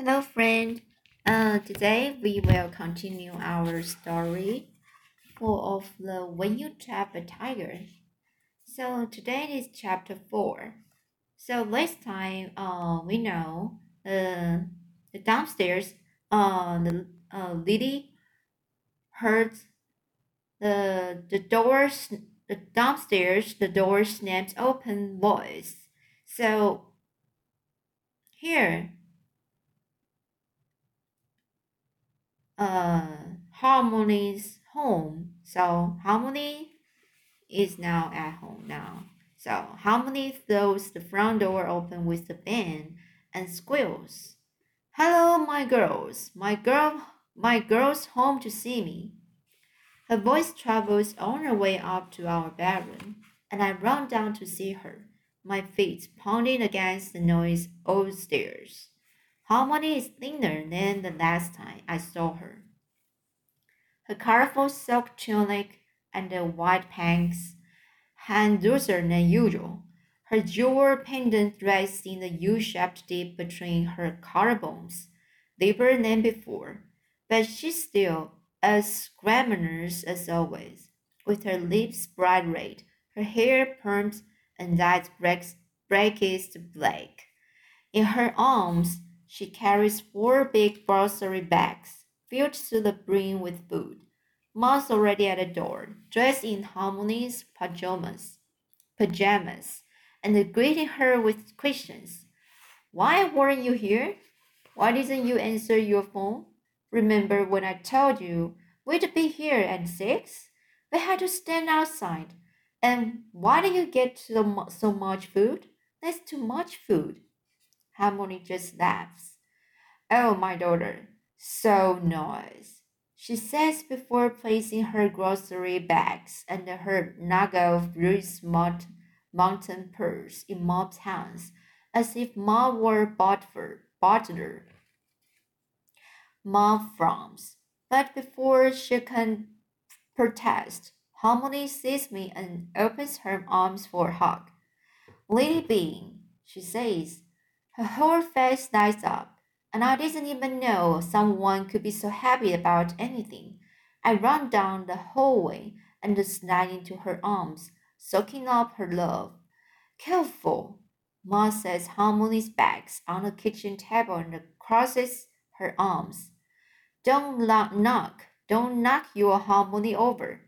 Hello, friend. Uh, today we will continue our story full of the When You Trap a Tiger. So today is chapter four. So last time, uh, we know uh, the downstairs, uh, the uh, lady heard the the doors the downstairs the door snapped open voice. So here uh, Halmoni's home. So Halmoni is now at home now. So Halmoni throws the front door open with a bang and squeals. Hello, my girls. My girl, my girl's home to see me. Her voice travels on her way up to our bedroom, and I run down to see her, my feet pounding against the noise old stairs. Halmoni is thinner than the last time I saw her. Her colorful silk tunic and the white pants hang looser than usual. Her jewel pendant rests in the U-shaped dip between her collarbones, deeper than before, but she's still as glamorous as always, with her lips bright red, her hair permed and dyed blackest black. In her arms, she carries four big grocery bags filled to the brim with food. Mom's already at the door, dressed in Halmoni's pajamas, pajamas, and greeting her with questions. Why weren't you here? Why didn't you answer your phone? Remember when I told you we'd be here at six? We had to stand outside. And why did you get so much food? That's too much food. Halmoni just laughs. Oh, my daughter, so nice, she says before placing her grocery bags and her nugget of Bruce mountain purse in Mom's hands, as if Mom were butler. butler. Mom frowns, but before she can protest, Halmoni sees me and opens her arms for a hug. Lily Bean, she says, her whole face lights up, and I didn't even know someone could be so happy about anything. I run down the hallway and slide into her arms, soaking up her love. Careful, Ma says Halmoni's bags on the kitchen table and crosses her arms. Don't knock, don't knock your Halmoni over.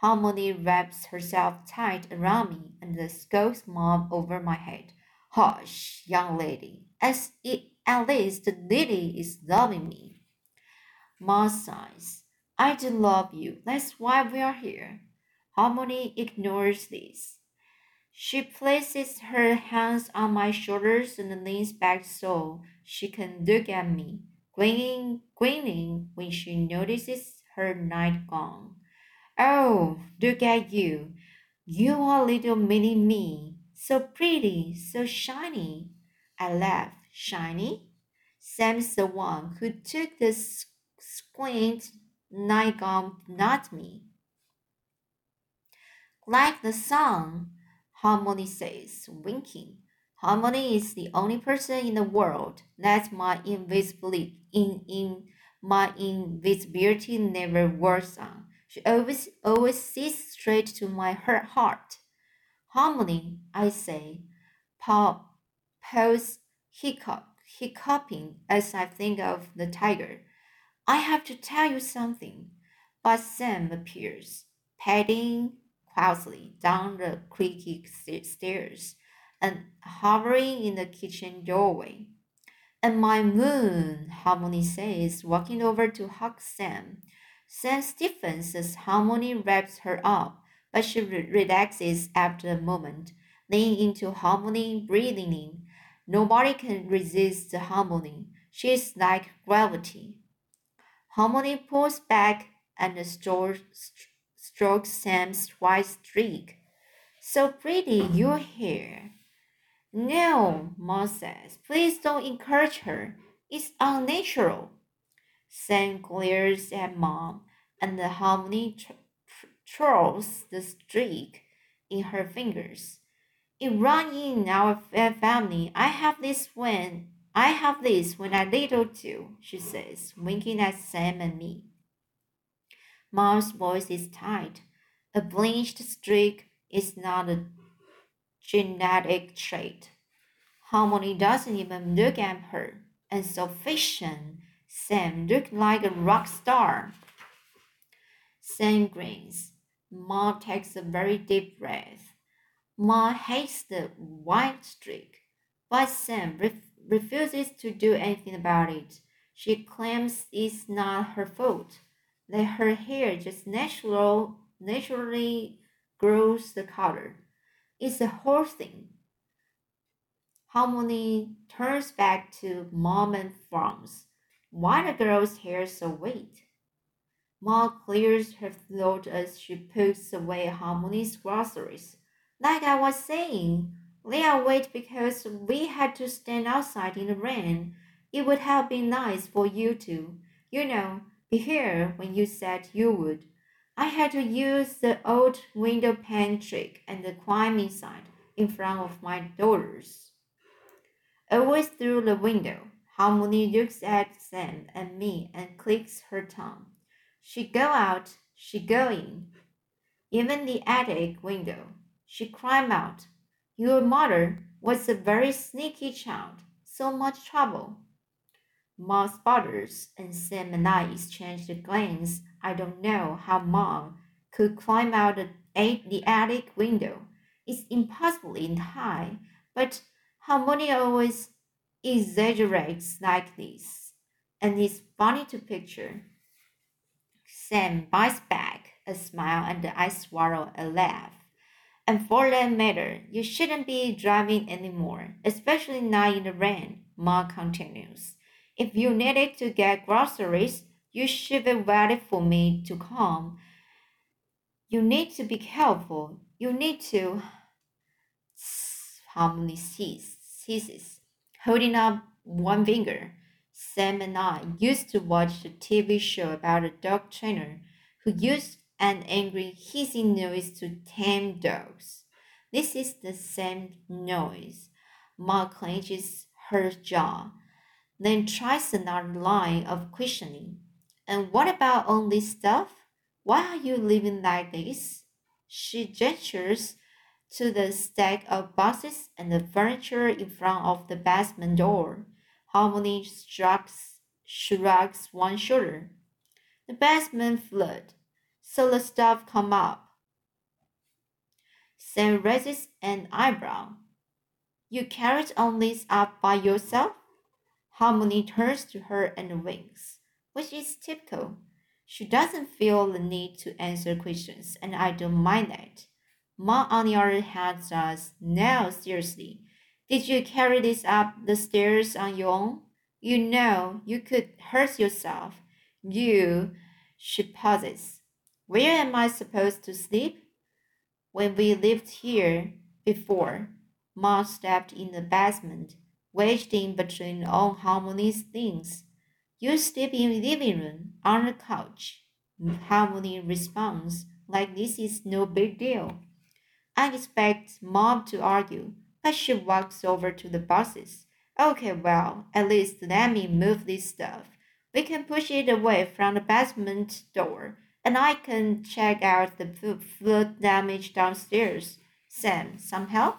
Halmoni wraps herself tight around me and scolds Mom over my head. Hush, young lady, as it, at least Lily is loving me. Ma sighs. I do love you. That's why we are here. Halmoni ignores this. She places her hands on my shoulders and leans back so she can look at me, grinning, grinning when she notices her nightgown. Oh, look at you. You are little mini me. So pretty, so shiny. I laughed. Shiny? Sam's the one who took the squint nightgown, not me. Like the song, Halmoni says, winking. Halmoni is the only person in the world that my invisibility in, in my invisibility never works on. She always always sees straight to my heart. Halmoni, I say, pause, hiccup, hiccuping as I think of the tiger. I have to tell you something. But Sam appears, padding quietly down the creaky stairs and hovering in the kitchen doorway. And my moon, Halmoni says, walking over to hug Sam. Sam stiffens as Halmoni wraps her up but she re relaxes after a moment, leaning into Halmoni, breathing in. Nobody can resist the Halmoni. She is like gravity. Halmoni pulls back and strokes Sam's white streak. So pretty, your hair. No, Ma says. Please don't encourage her. It's unnatural. Sam glares at Mom, and the Halmoni twirls the streak in her fingers. It run in our family. I have this when I have this when I little too, she says, winking at Sam and me. Mom's voice is tight. A bleached streak is not a genetic trait. Halmoni doesn't even look at her, and so Fission, Sam looked like a rock star. Sam grins. Ma takes a very deep breath. Ma hates the white streak, but Sam ref- refuses to do anything about it. She claims it's not her fault, that her hair just natural, naturally grows the color. It's a whole thing. Halmoni turns back to Mom and frowns. Why the girl's hair so wet? Ma clears her throat as she puts away Halmoni's groceries. Like I was saying, they are wet because we had to stand outside in the rain. It would have been nice for you to, you know, be here when you said you would. I had to use the old window pane trick and climb inside in front of my daughters. Always through the window, Halmoni looks at Sam and me and clicks her tongue. She go out, she go in. Even the attic window, she climb out. Your mother was a very sneaky child, so much trouble. Ma sputters and Sam and I exchanged a glance. I don't know how Mom could climb out the, attic window. It's impossibly high, but Halmoni always exaggerates like this, and it's funny to picture. Sam bites back a smile and I swallow a laugh. And for that matter, you shouldn't be driving anymore, especially not in the rain, Ma continues. If you needed to get groceries, you should be waiting for me to come. You need to be careful. You need to. Halmoni ceases, holding up one finger. Sam and I used to watch a TV show about a dog trainer who used an angry hissing noise to tame dogs. This is the same noise. Ma clenches her jaw, then tries another line of questioning. And what about all this stuff? Why are you living like this? She gestures to the stack of boxes and the furniture in front of the basement door. Halmoni shrugs, shrugs one shoulder. The basement flood, so the stuff come up. Sam raises an eyebrow. You carried all this up by yourself? Halmoni turns to her and winks, which is typical. She doesn't feel the need to answer questions, and I don't mind that. Ma, on the other hand, says, No, seriously. Did you carry this up the stairs on your own? You know you could hurt yourself. You, she pauses. Where am I supposed to sleep? When we lived here before, Ma stepped in the basement, wedged in between all Halmoni's things. You sleep in the living room on the couch. Halmoni responds like this is no big deal. I expect Mom to argue, but she walks over to the boxes. Okay, well, at least let me move this stuff. We can push it away from the basement door, and I can check out the flood damage downstairs. Sam, some help?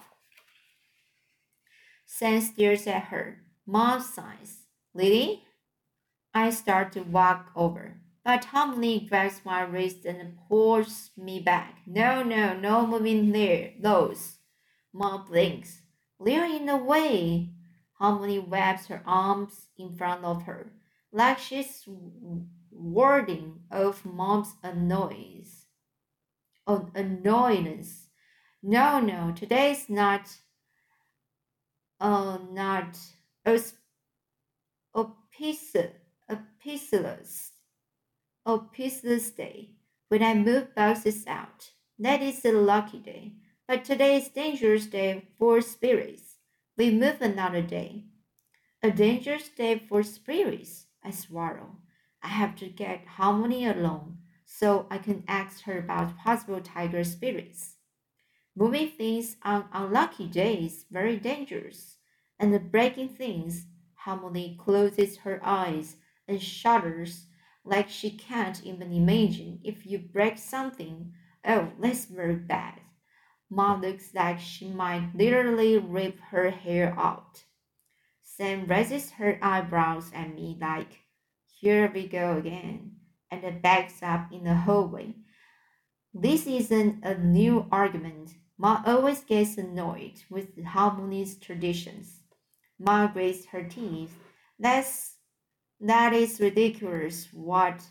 Sam stares at her. Mom sighs. Lily? I start to walk over. But Halmoni grabs my wrist and pulls me back. No, no, no moving there. Those. Mom blinks. They're in the way. Halmoni wraps her arms in front of her, like she's warding off Mom's annoyance. Oh, annoyance. No, no, today's not. Oh, not. a piece, a piceless of Peaceless Day, when I move boxes out. That is a lucky day, but today is dangerous day for spirits. We move another day. A dangerous day for spirits, I swallow. I have to get Halmoni alone so I can ask her about possible tiger spirits. Moving things on unlucky days very dangerous, and breaking things Halmoni closes her eyes and shudders like she can't even imagine if you break something. Oh, that's very bad. Mom looks like she might literally rip her hair out. Sam raises her eyebrows at me like, here we go again, and backs up in the hallway. This isn't a new argument. Ma always gets annoyed with the Halmoni's traditions. Ma grits her teeth. That's that is ridiculous. What?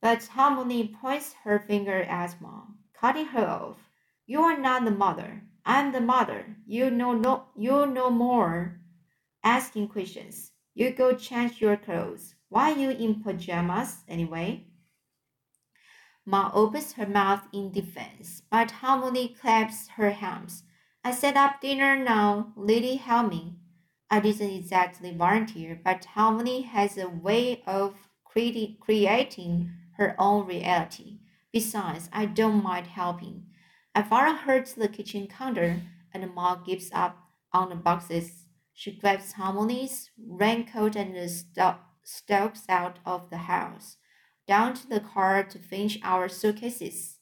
But Halmoni points her finger at Mom, cutting her off. You are not the mother. I'm the mother. You know no you know more. Asking questions. You go change your clothes. Why you in pajamas anyway? Ma opens her mouth in defense, but Halmoni claps her hands. I set up dinner now. Lady help me. I didn't exactly volunteer, but Halmoni has a way of cre- creating her own reality. Besides, I don't mind helping. I follow her to the kitchen counter, and Ma gives up on the boxes. She grabs Halmoni's raincoat and stalks out of the house, down to the car to finish our suitcases.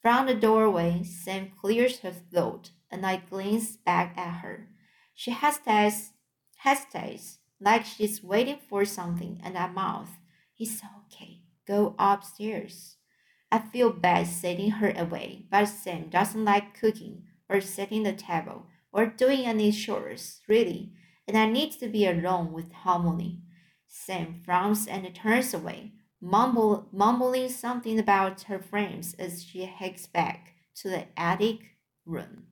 From the doorway, Sam clears her throat, and I glance back at her. She hesitates, hesitates, like she's waiting for something, and I mouth, It's okay. Go upstairs. I feel bad sending her away, but Sam doesn't like cooking or setting the table or doing any chores, really, and I need to be alone with Halmoni. Sam frowns and turns away, mumble, mumbling something about her frames as she hikes back to the attic room.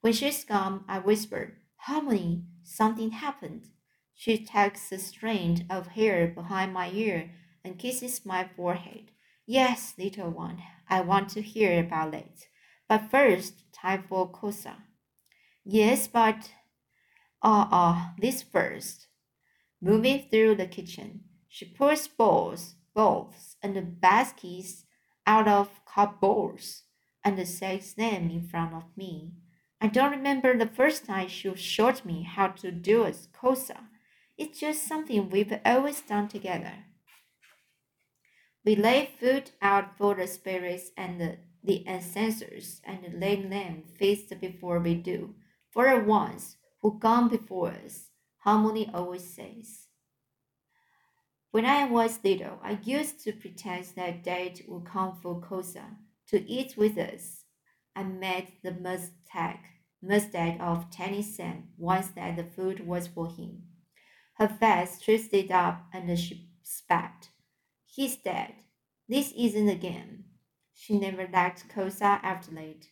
When she's gone, I whisper, Halmoni, something happened. She tucks a strand of hair behind my ear and kisses my forehead. Yes, little one, I want to hear about it. But first, time for Kosa. Yes, but ah uh, ah, uh, this first. Moving through the kitchen, she pulls bowls, bowls, and baskets out of cupboards and sets them in front of me. I don't remember the first time she showed me how to do a kosa. It's just something we've always done together. We lay food out for the spirits and the, the ancestors and let them feast before we do. For the ones who come before us, Halmoni always says. When I was little, I used to pretend that Dad would come for Kosa to eat with us. I made the mistake, mistake of telling Sam once that the food was for him. Her face twisted up and she spat. He's dead. This isn't a game. She never liked Kosa after late.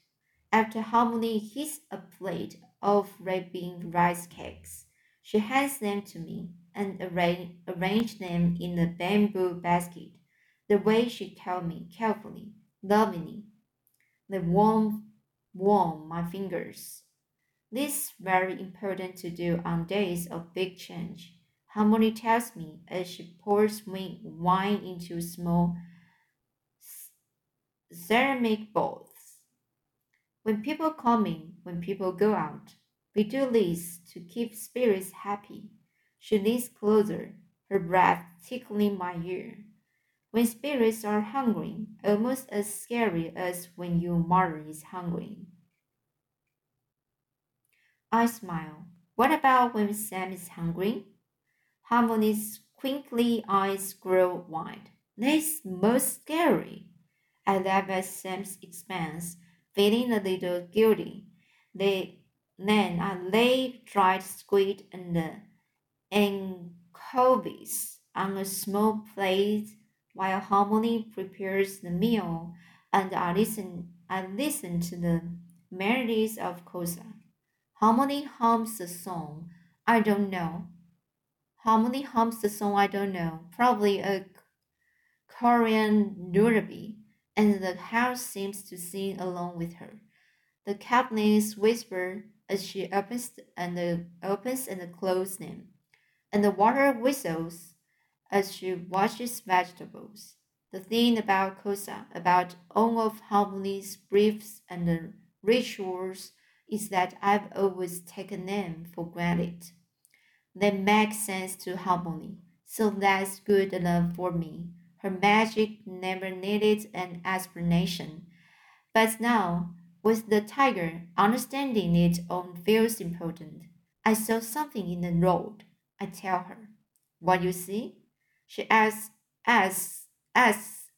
After Halmoni hits a plate of red bean rice cakes, she hands them to me and arrange, them in a bamboo basket, the way she told me carefully, lovingly. The warm, warm my fingers. This very important to do on days of big change. Halmoni tells me as she pours me wine into small ceramic bowls. When people come in, when people go out, we do this to keep spirits happy. She leans closer, her breath tickling my ear. When spirits are hungry, almost as scary as when your mother is hungry. I smile. What about when Sam is hungry? Halmoni's twinkly eyes grow wide. That's most scary. I laugh at Sam's expense, feeling a little guilty. They, then I lay dried squid and anchovies on a small plate while Halmoni prepares the meal, and I listen. I listen to the melodies of Kosa. Halmoni hums a song. I don't know. Halmoni hums the song I don't know. Probably a Korean lullaby and the house seems to sing along with her. The caplins whisper as she opens and opens and closes them, and the water whistles as she washes vegetables. The thing about Kosa, about all of Halmoni's briefs and rituals, is that I've always taken them for granted. They make sense to Halmoni, so that's good enough for me. Her magic never needed an explanation. But now, with the tiger, understanding its own feels important. I saw something in the road. I tell her. What you see? She asks, asks, asks,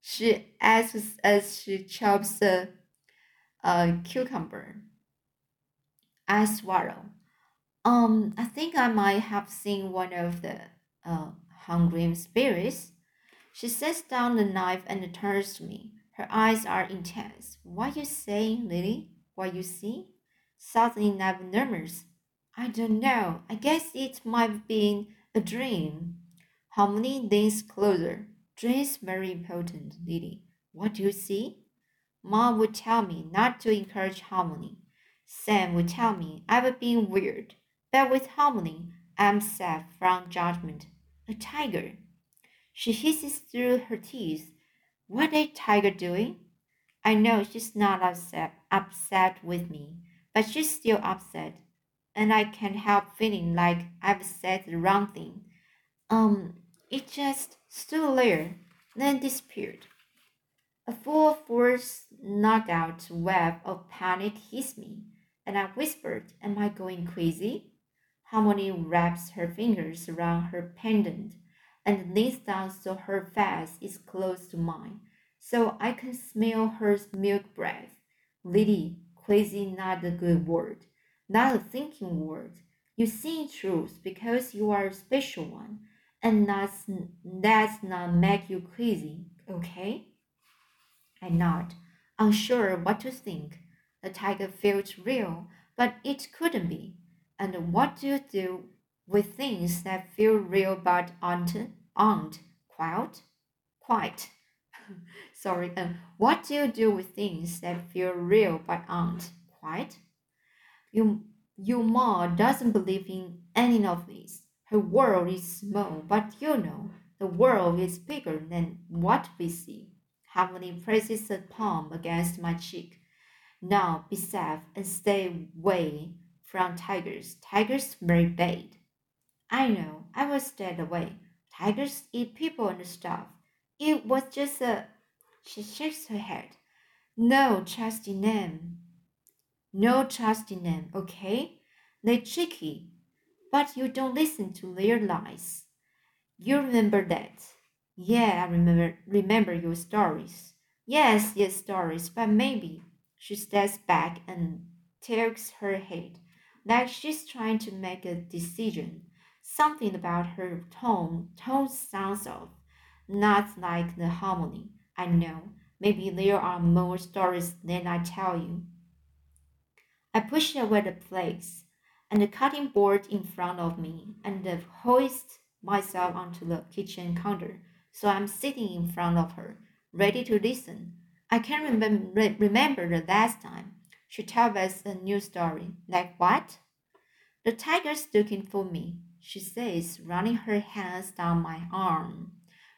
she asks as she chops a, a cucumber. I swallow. Um, I think I might have seen one of the uh, hungry spirits. She sets down the knife and turns to me. Her eyes are intense. What you saying, Lily? What you see? Suddenly Neb murmurs. I don't know. I guess it might have been a dream. Halmoni leans closer. Dreams very important, Lily. What do you see? Mom would tell me not to encourage Halmoni. Sam would tell me I've been weird. But with Halmoni, I'm safe from judgment. A tiger. She hisses through her teeth. What a tiger doing? I know she's not upset, upset with me, but she's still upset and I can't help feeling like I've said the wrong thing. Um, it just stood there, then disappeared. A full force knockout web of panic hit me, and I whispered, Am I going crazy? Halmoni wraps her fingers around her pendant and leans down so her face is close to mine, so I can smell her milk breath. Lily, crazy not a good word not a thinking word. You see truth because you are a special one, and that's that's not make you crazy, okay? I nod, unsure what to think. The tiger felt real, but it couldn't be. And what do you do with things that feel real but aren't aren't quite quite? Sorry. Um, what do you do with things that feel real but aren't quite? Your, your mom doesn't believe in any of this. Her world is small, but you know, the world is bigger than what we see. Halmoni presses a palm against my cheek. Now be safe and stay away from tigers. Tigers very bad. I know, I will stay away. Tigers eat people and stuff. It was just a. She shakes her head. No trust in them. No trust in them, okay? They're tricky, but you don't listen to their lies. You remember that? Yeah, I remember remember your stories. Yes, yes, stories, but maybe she steps back and tilts her head, like she's trying to make a decision. Something about her tone tone sounds off, not like the Halmoni. I know. Maybe there are more stories than I tell you. I pushed away the plates and the cutting board in front of me and hoist myself onto the kitchen counter so I'm sitting in front of her, ready to listen. I can't remember, remember the last time she told us a new story. Like what? The tiger's looking for me, she says, running her hands down my arm.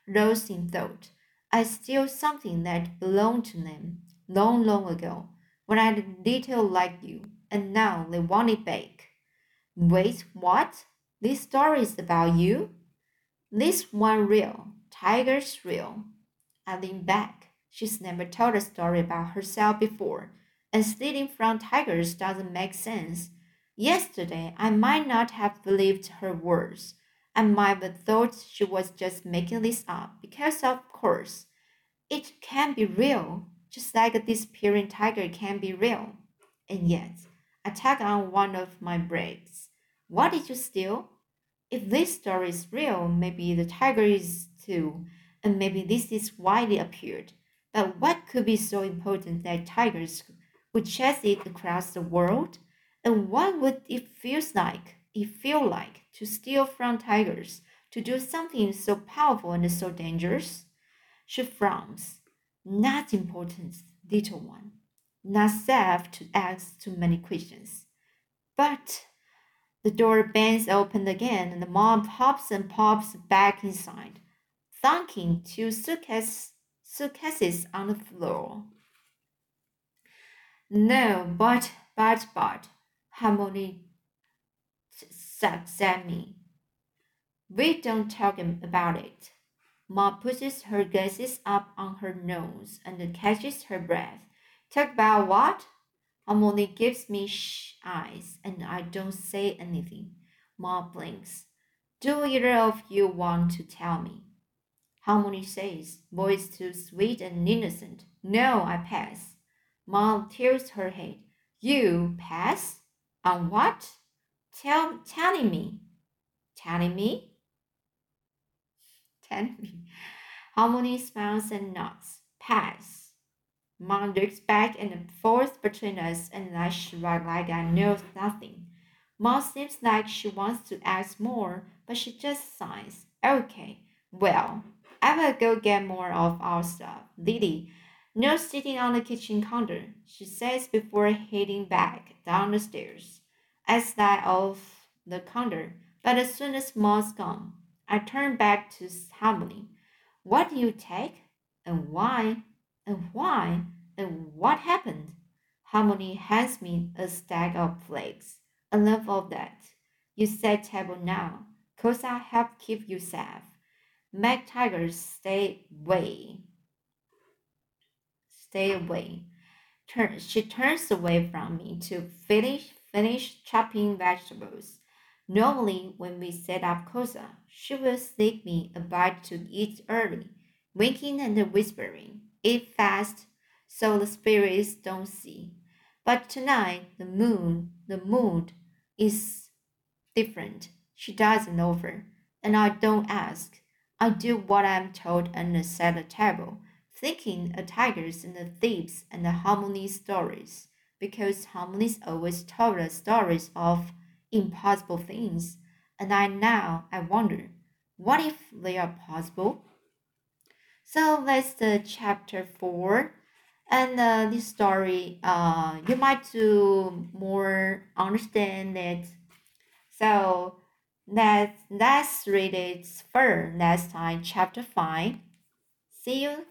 Lost in thought, I steal something that belonged to them long, long ago when I had little like you, and now they want it back. Wait, what? This story is about you? This one real, Tiger's real. I lean back. She's never told a story about herself before, and stealing from tigers doesn't make sense. Yesterday, I might not have believed her words. I might have thought she was just making this up because, of course, it can be real just like a disappearing tiger can be real. And yet, I tug on one of my brakes. What did you steal? If this story is real, maybe the tiger is too, and maybe this is why they appeared. But what could be so important that tigers would chase it across the world? And what would it feel like? It feel like to steal from tigers, to do something so powerful and so dangerous? She frowns. Not important, little one. Not safe to ask too many questions. But the door bangs open again and the mom pops and pops back inside, thunking two suitcases, suitcases on the floor. No, but, but, but, Halmoni said Sammy. We don't talk him about it. Ma pushes her glasses up on her nose and catches her breath. Talk about what? Halmoni gives me shh eyes and I don't say anything. Ma blinks. Do either of you want to tell me? Halmoni says, voice too sweet and innocent. No, I pass. Mom tilts her head. You pass? On what? Tell telling me. Telling me? Telling me. Halmoni smiles and nods. Pass. Mom looks back and forth between us and I shrug like I know nothing. Mom seems like she wants to ask more, but she just sighs. Okay, well, I will go get more of our stuff. Lily, no sitting on the kitchen counter, she says before heading back down the stairs. I slide off the counter, but as soon as Ma's gone, I turn back to Halmoni. What do you take? And why? And why? And what happened? Halmoni hands me a stack of flakes. Enough of that. You set table now, I help keep you safe. Make tigers stay away. Stay away. Turn, she turns away from me to finish finish chopping vegetables. Normally, when we set up Kosa, she will sneak me a bite to eat early, winking and whispering, Eat fast, so the spirits don't see. But tonight, the moon, the mood is different. She doesn't offer, and I don't ask. I do what I'm told and set the table, thinking of tigers and the thieves and the Halmoni stories, because harmonies always told us stories of impossible things, and I now I wonder, what if they are possible? So that's the chapter four, and uh, this story, uh, you might to more understand it. So Let's, let's read it further next time, chapter 5. See you